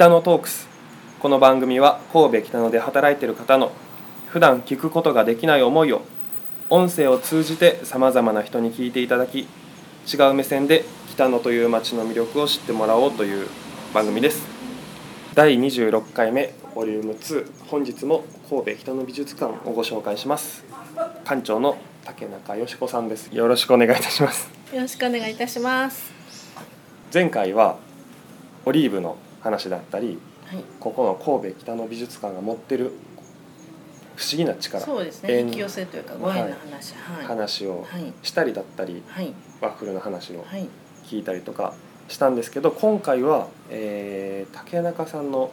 北野トークス。この番組は神戸北野で働いている方の普段聞くことができない思いを音声を通じてさまざまな人に聞いていただき違う目線で北野という街の魅力を知ってもらおうという番組です。第26回目ボリューム2本日も神戸北野美術館をご紹介します。館長の竹中よし子さんです。よろしくお願いいたします。よろしくお願いいたします。前回はオリーブの話だったりはい。ここの神戸北野美術館が持ってる不思議な力そうですね。縁引き寄せというかご縁の話。はい。話をはい。したりだったりはい。ワッフルの話をはい。聞いたりとかしたんですけど今回は、えー竹中さんの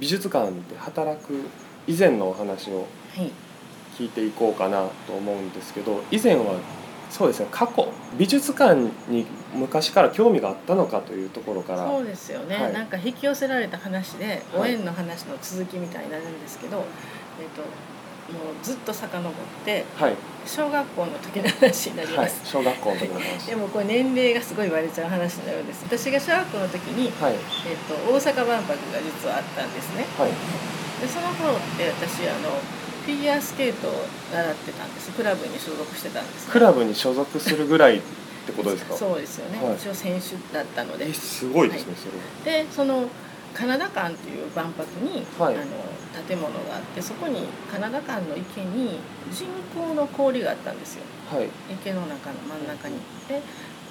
美術館で働く以前のお話をはい。聞いていこうかなと思うんですけど以前はそうですね過去。美術館に昔から興味があったのかというところから。そうですよね、はい。なんか引き寄せられた話ではい。ご縁の話の続きみたいになるんですけど、えっともうずっと遡ってはい、小学校の時の話になりはい。ます。、小学校の時の話。でもこれ年齢がすごい割れちゃう話になるんです。私が小学校の時に、はい。えっと大阪万博が実はあったんですね。はい。でその頃って私あのフィギュアスケートを習ってたんです。クラブに所属してたんです、ね、クラブに所属するぐらいってことですか？そうですよね、はい。一応選手だったので。えすごいですね、それでそのカナダ館という万博に、はい。あの建物があってそこにカナダ館の池に人工の氷があったんですよ。はい。池の中の真ん中に。で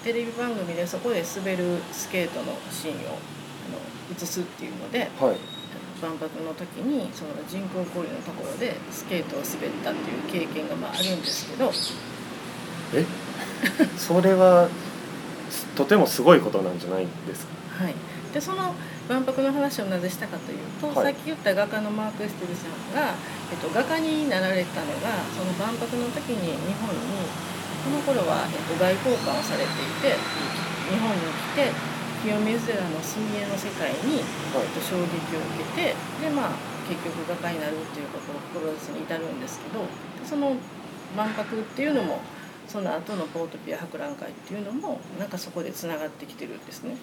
テレビ番組でそこで滑るスケートのシーンをあの映すっていうのではい万博の時にその人工氷のところでスケートを滑ったっていう経験がまああるんですけど。え？それはすとてもすごいことなんじゃないですか？はい、でその万博の話をなぜしたかというと、はい。さっき言った画家のマーク・エステルさんが、えっと、画家になられたのがその万博の時に日本にこの頃は、えっと、外交官をされていて日本に来て清水寺の墨絵の世界に、はいえっと、衝撃を受けてでまあ結局画家になるっていうことを志に至るんですけどその万博っていうのもその後のポートピア博覧会っていうのもなんかそこでつながってきてるんですね。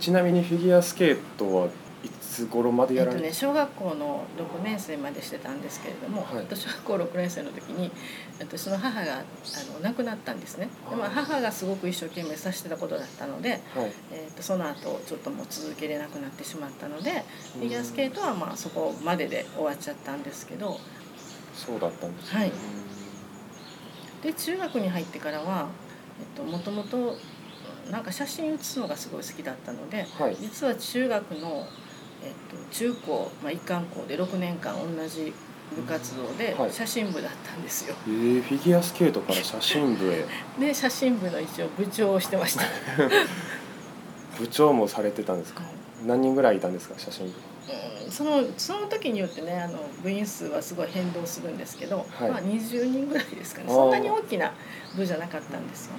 ちなみにフィギュアスケートはいつ頃までやられて、えっとね、小学校の6年生までしてたんですけれども、はい。えっと小学校6年生の時に私の母があの亡くなったんですね。で、まあ、母がすごく一生懸命さしてたことだったので、はい。えっとその後ちょっともう続けれなくなってしまったのでフィギュアスケートはまあそこまでで終わっちゃったんですけど。そうだったんですはい。で中学に入ってからはもともとなんか写真写すのがすごい好きだったのではい。実は中学の、えっと、中高、まあ、一貫校で6年間同じ部活動ではい。写真部だったんですよ、えー、フィギュアスケートから写真部へ。で写真部の一応部長をしてました、部長もされてたんですか？何人ぐらいいたんですか写真部？うんそのその時によってねあの部員数はすごい変動するんですけど、はい。まあ、20人ぐらいですかね。そんなに大きな部じゃなかったんですよ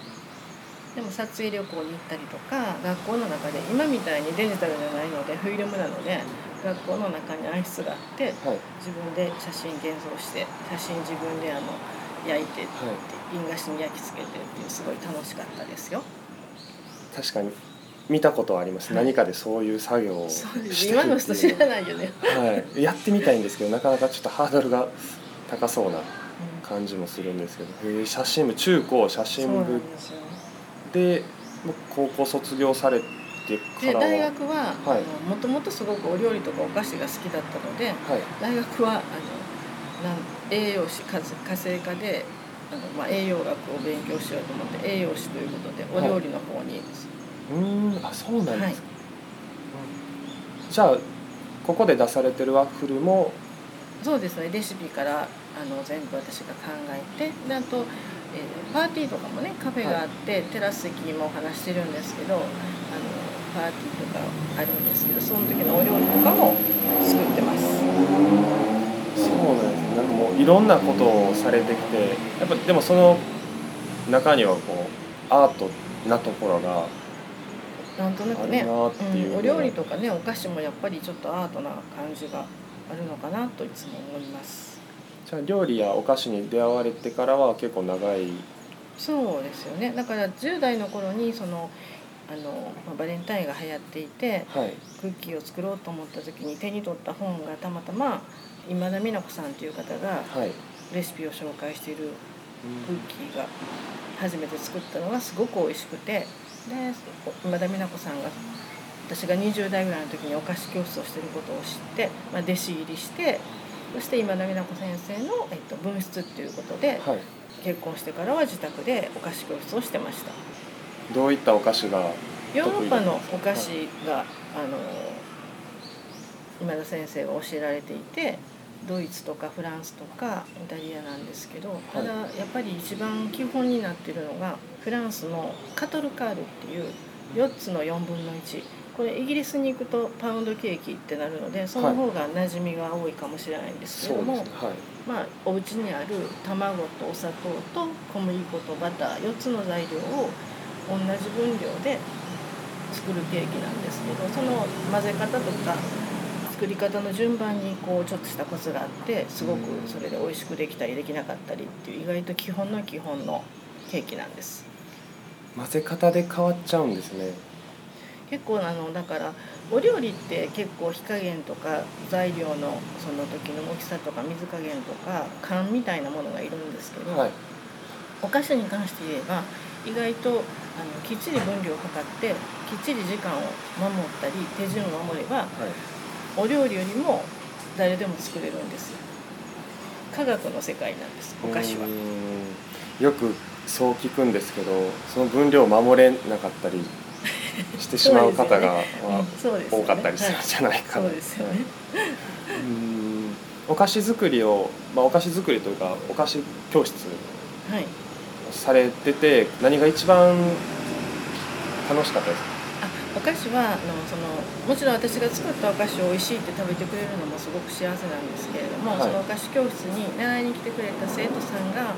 でも撮影旅行に行ったりとか学校の中で今みたいにデジタルじゃないのでフィルムなので学校の中に暗室があってはい。自分で写真現像して写真自分であの焼いてはい。印画紙に焼き付けてっていうすごい楽しかったですよ。確かに。見たことはあります、はい。何かでそういう作業を今の人知らないよね、はい、やってみたいんですけど なかなかちょっとハードルが高そうなうん感じもするんですけど。へー写真部中高写真部で高校卒業されてからは。で大学ははい。もともとすごくお料理とかお菓子が好きだったのではい。大学はあのなん栄養士家家政科であの、まあ、栄養学を勉強しようと思って栄養士ということでおはい。料理の方に、うーんあそうなんですか、はい。じゃあここで出されてるワッフルも。そうですね。レシピからあの全部私が考えてであと、えーパーティーとかもねカフェがあって、テラス席もお話してるんですけどあのパーティーとかあるんですけどその時のお料理とかも作ってます。そうなんですなんかもういろんなことをされてきてやっぱでもその中にはこうアートなところがなんとなくね、うんお料理とかねお菓子もやっぱりちょっとアートな感じがあるのかなといつも思いますじゃあ料理やお菓子に出会われてからは結構長いそうですよね。だから10代の頃にそのあの、まあ、バレンタインが流行っていてはい。クッキーを作ろうと思った時に手に取った本がたまたま今田美奈子さんという方がはい。レシピを紹介しているクッキーが初めて作ったのがすごく美味しくてで今田美奈子さんが私が20代ぐらいの時にお菓子教室をしていることを知って、まあ、弟子入りしてそして今田美奈子先生の、えっと、分室っていうことではい。結婚してからは自宅でお菓子教室をしてました。どういったお菓子がヨーロッパのお菓子が、あの今田先生が教えられていてドイツとかフランスとかイタリアなんですけどただやっぱり一番基本になってるのがフランスのカトルカールっていう4つの4分の1これイギリスに行くとパウンドケーキってなるのでその方が馴染みが多いかもしれないんですけども、ですね。はい。まあ、お家にある卵とお砂糖と小麦粉とバター4つの材料を同じ分量で作るケーキなんですけどその混ぜ方とか作り方の順番にこうちょっとしたコツがあってすごくそれで美味しくできたりできなかったりっていう意外と基本の基本のケーキなんです。混ぜ方で変わっちゃうんですね結構あのだからお料理って結構火加減とか材料のその時の大きさとか水加減とか勘みたいなものがいるんですけど、はい。お菓子に関して言えば意外とあのきっちり分量を測ってきっちり時間を守ったり手順を守ればはい。お料理よりも誰でも作れるんですよ。科学の世界なんですお菓子は。よくそう聞くんですけどその分量を守れなかったりしてしまう方が多かったりするんじゃないか。なそうですよね。うーん。お菓子作りを、まあ、お菓子作りというかお菓子教室はい。されてて何が一番楽しかったですか？あお菓子はあのそのもちろん私が作ったお菓子を美味しいって食べてくれるのもすごく幸せなんですけれども、はい。そのお菓子教室に習いに来てくれた生徒さんが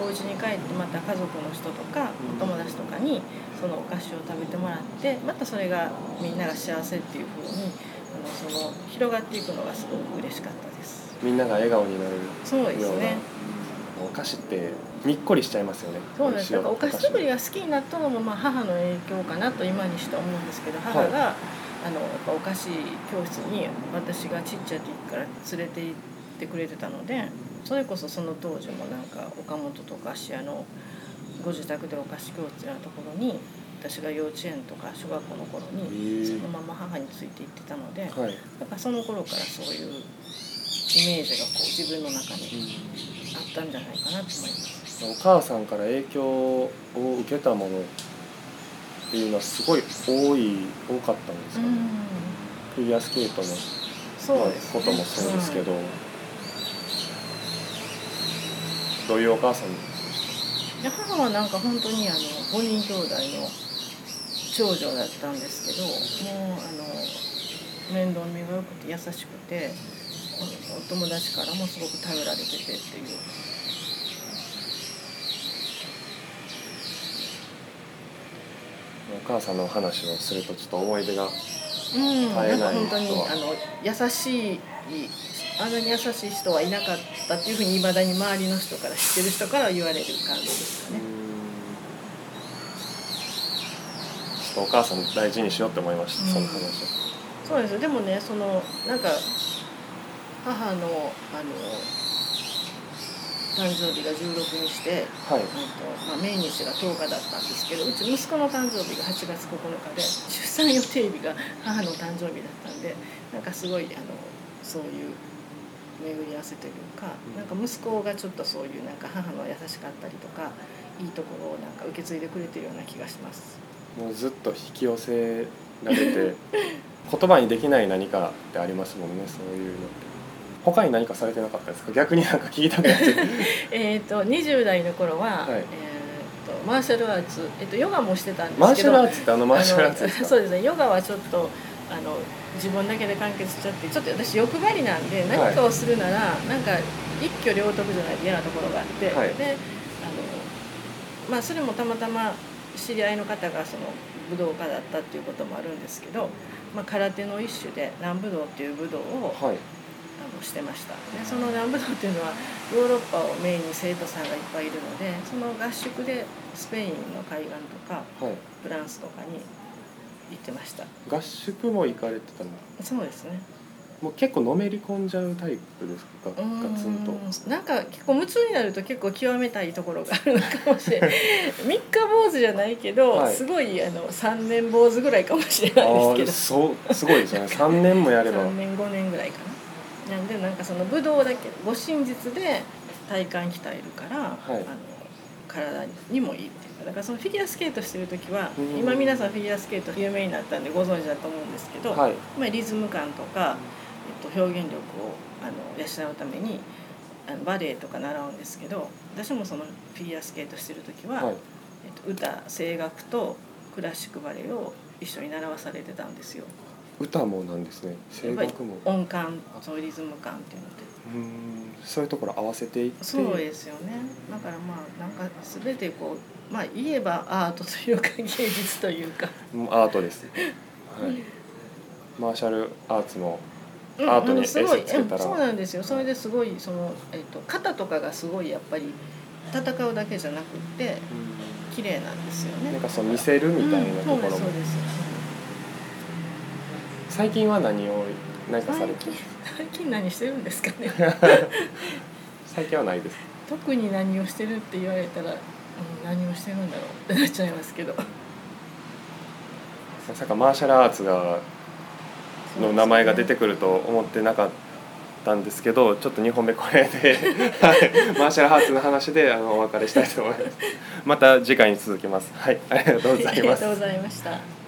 お家に帰ってまた家族の人とかうん。お友達とかにそのお菓子を食べてもらってまたそれがみんなが幸せっていう風にあのその広がっていくのがすごく嬉しかったです。みんなが笑顔になるそうですようなねお菓子ってにっこりしちゃいますよね。そうなんです。だからお菓子作りが好きになったのもまあ母の影響かなと今にして思うんですけど母が、あのやっぱお菓子教室に私がちっちゃい時から連れて行ってくれてたのでそれこそその当時もなんか岡本とか芦屋のご自宅でお菓子教室のところに私が幼稚園とか小学校の頃へにえ。そのまま母について行ってたので、はい、やっぱその頃からそういうイメージがこう自分の中にあったんじゃないかなと思います。お母さんから影響を受けたものっていうのはすごい多い多かったんですかね、フィギュアスケートのこともそうですけど、んどういうお母さんで母はなんか本当にあの5人兄弟の長女だったんですけどもうあの面倒見が良くて優しくておお友達からもすごく頼られててっていう。お母さんの話をするとちょっと思い出がうん絶えないなんか本当にあの優しいあんなに優しい人はいなかったっていうふうにいまだに周りの人から知ってる人から言われる感じですかね。お母さん大事にしようって思いました、うん。その話。そうですよ。でもねそのなんか母のあの誕生日が16にして、はい。うんとまあ、命日が10日だったんですけどうち息子の誕生日が8月9日で出産予定日が母の誕生日だったんでなんかすごいあのそういう巡り合わせというかうん。なんか息子がちょっとそういうなんか母の優しかったりとかいいところをなんか受け継いでくれてるような気がします。もうずっと引き寄せられて 言葉にできない何かってありますもんねそういうのって。他に何かされてなかったですか？逆になんか聞きたくなって。えー、と20代の頃は、はい。えー、とマーシャルアーツ、えー、とヨガもしてたんですけどマーシャルアーツってあのマーシャルアーツそうですね。ヨガはちょっとあの自分だけで完結しちゃってちょっと私欲張りなんで何かをするなら、なんか一挙両得じゃないと嫌なところがあって、はい。であのまあそれもたまたま知り合いの方がその武道家だったっていうこともあるんですけど、まあ、空手の一種で南武道っていう武道をはい。あのしてました。でその南武道っていうのはヨーロッパをメインに生徒さんがいっぱいいるのでその合宿でスペインの海岸とかはい。フランスとかにってました。合宿も行かれてたの？そうですね。もう結構のめり込んじゃうタイプですか？ガツンと。んなんか結構夢中になると結構極めたいところがあるのかもしれない。三日坊主じゃないけど、はい。すごいあの3年坊主ぐらいかもしれあないであすけど。そうすごいですよね。3年もやれば。3年5年ぐらいかな。なんでなんかその武道だけ護身術で体幹鍛えるから、い。あの体にもいいっていうかだからそのフィギュアスケートしてる時は、うん。今皆さんフィギュアスケート有名になったんでご存知だと思うんですけど、はい。まあ、リズム感とか、えっと、表現力をあの養うためにあのバレエとか習うんですけど私もそのフィギュアスケートしてる時は、はい。えっと、歌声楽とクラシックバレエを一緒に習わされてたんですよ。歌もなんですね。声楽も。音感そうリズム感っていうので。うーんそういうところ合わせていって。そうですよね。だからまあなんか全てこうまあ言えばアートというか芸術というか。うんアートです、はい、マーシャルアーツもうん。アートにエースつけたら。うんそうなんですよ。それですごいその、えっと肩とかがすごいやっぱり戦うだけじゃなくって綺麗なんですよね。なんかそう見せるみたいなところも、うんそうですそうです。最近は何を何かされて最近最近何してるんですかね。最近はないです。特に何をしてるって言われたら、うん、何をしてるんだろうってなっちゃいますけど。まさかマーシャルアーツがの名前が出てくると思ってなかったんですけどちょっと2本目これで、はい、マーシャルアーツの話であのお別れしたいと思います。また次回に続きます。はいありがとうございます。ありがとうございました